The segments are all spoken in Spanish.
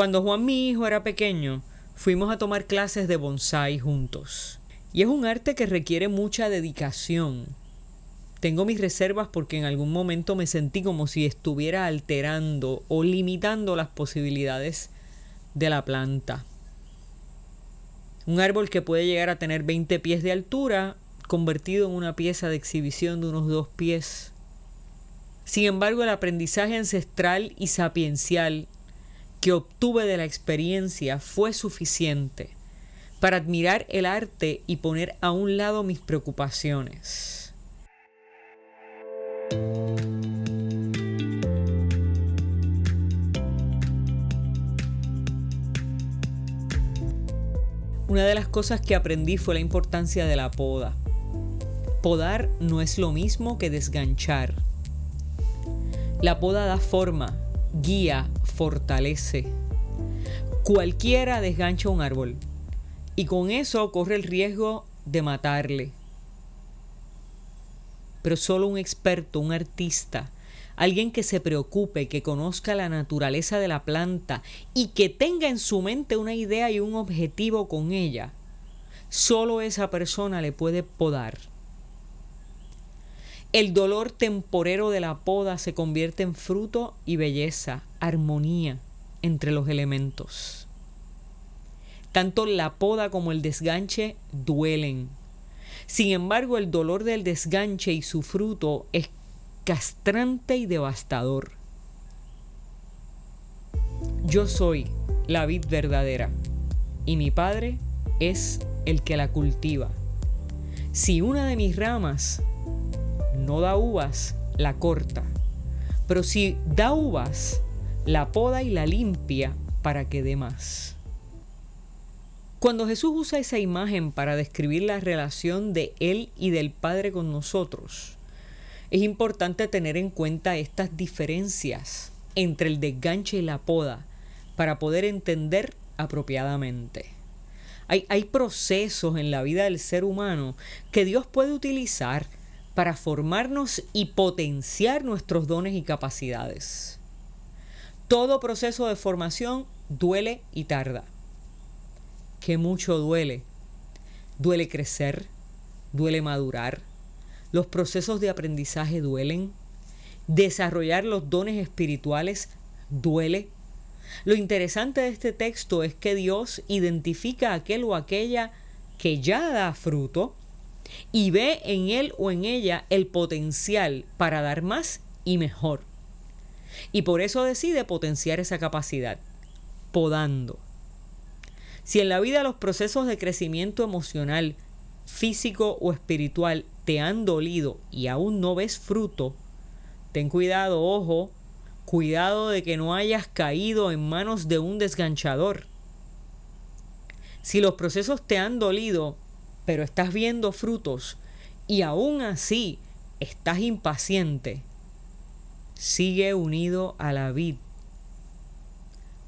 Cuando Juan mi hijo era pequeño, fuimos a tomar clases de bonsai juntos. Y es un arte que requiere mucha dedicación. Tengo mis reservas porque en algún momento me sentí como si estuviera alterando o limitando las posibilidades de la planta. Un árbol que puede llegar a tener 20 pies de altura, convertido en una pieza de exhibición de unos dos pies. Sin embargo, el aprendizaje ancestral y sapiencial que obtuve de la experiencia fue suficiente para admirar el arte y poner a un lado mis preocupaciones. Una de las cosas que aprendí fue la importancia de la poda. Podar no es lo mismo que desganchar. La poda da forma, guía, fortalece. Cualquiera desgancha un árbol y con eso corre el riesgo de matarle. Pero solo un experto, un artista, alguien que se preocupe, que conozca la naturaleza de la planta y que tenga en su mente una idea y un objetivo con ella, solo esa persona le puede podar. El dolor temporero de la poda se convierte en fruto y belleza, armonía entre los elementos. Tanto la poda como el desganche duelen. Sin embargo, el dolor del desganche y su fruto es castrante y devastador. Yo soy la vid verdadera y mi padre es el que la cultiva. Si una de mis ramas no da uvas, la corta. Pero si da uvas, la poda y la limpia para que dé más. Cuando Jesús usa esa imagen para describir la relación de Él y del Padre con nosotros, es importante tener en cuenta estas diferencias entre el desganche y la poda para poder entender apropiadamente. Hay, hay procesos en la vida del ser humano que Dios puede utilizar para formarnos y potenciar nuestros dones y capacidades. Todo proceso de formación duele y tarda. Que mucho duele. Duele crecer, duele madurar. Los procesos de aprendizaje duelen. Desarrollar los dones espirituales duele. Lo interesante de este texto es que Dios identifica a aquel o aquella que ya da fruto y ve en él o en ella el potencial para dar más y mejor. Y por eso decide potenciar esa capacidad, podando. Si en la vida los procesos de crecimiento emocional, físico o espiritual te han dolido y aún no ves fruto, ten cuidado, ojo, cuidado de que no hayas caído en manos de un desganchador. Si los procesos te han dolido pero estás viendo frutos y aún así estás impaciente, sigue unido a la vid.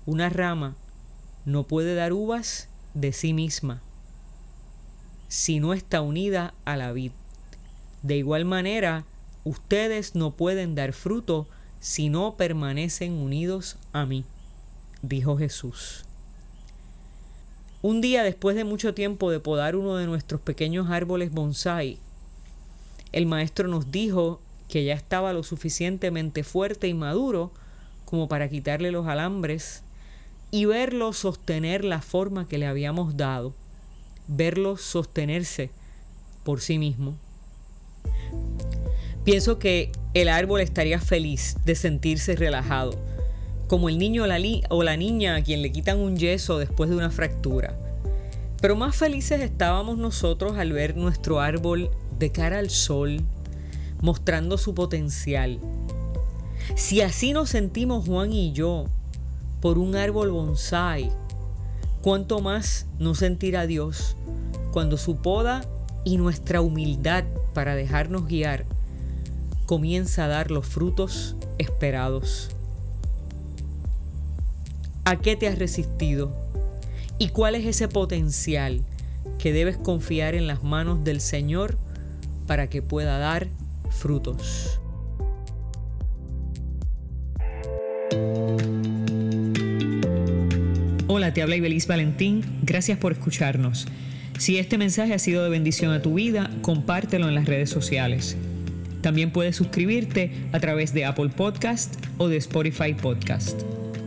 Una rama no puede dar uvas de sí misma si no está unida a la vid. De igual manera, ustedes no pueden dar fruto si no permanecen unidos a mí, dijo Jesús. Un día después de mucho tiempo de podar uno de nuestros pequeños árboles bonsai, el maestro nos dijo que ya estaba lo suficientemente fuerte y maduro como para quitarle los alambres y verlo sostener la forma que le habíamos dado, verlo sostenerse por sí mismo. Pienso que el árbol estaría feliz de sentirse relajado como el niño o la, niña a quien le quitan un yeso después de una fractura. Pero más felices estábamos nosotros al ver nuestro árbol de cara al sol, mostrando su potencial. Si así nos sentimos Juan y yo por un árbol bonsai, ¿cuánto más nos sentirá Dios cuando su poda y nuestra humildad para dejarnos guiar comienza a dar los frutos esperados? ¿A qué te has resistido? ¿Y cuál es ese potencial que debes confiar en las manos del Señor para que pueda dar frutos? Hola, te habla Ibeliz Valentín. Gracias por escucharnos. Si este mensaje ha sido de bendición a tu vida, compártelo en las redes sociales. También puedes suscribirte a través de Apple Podcast o de Spotify Podcast.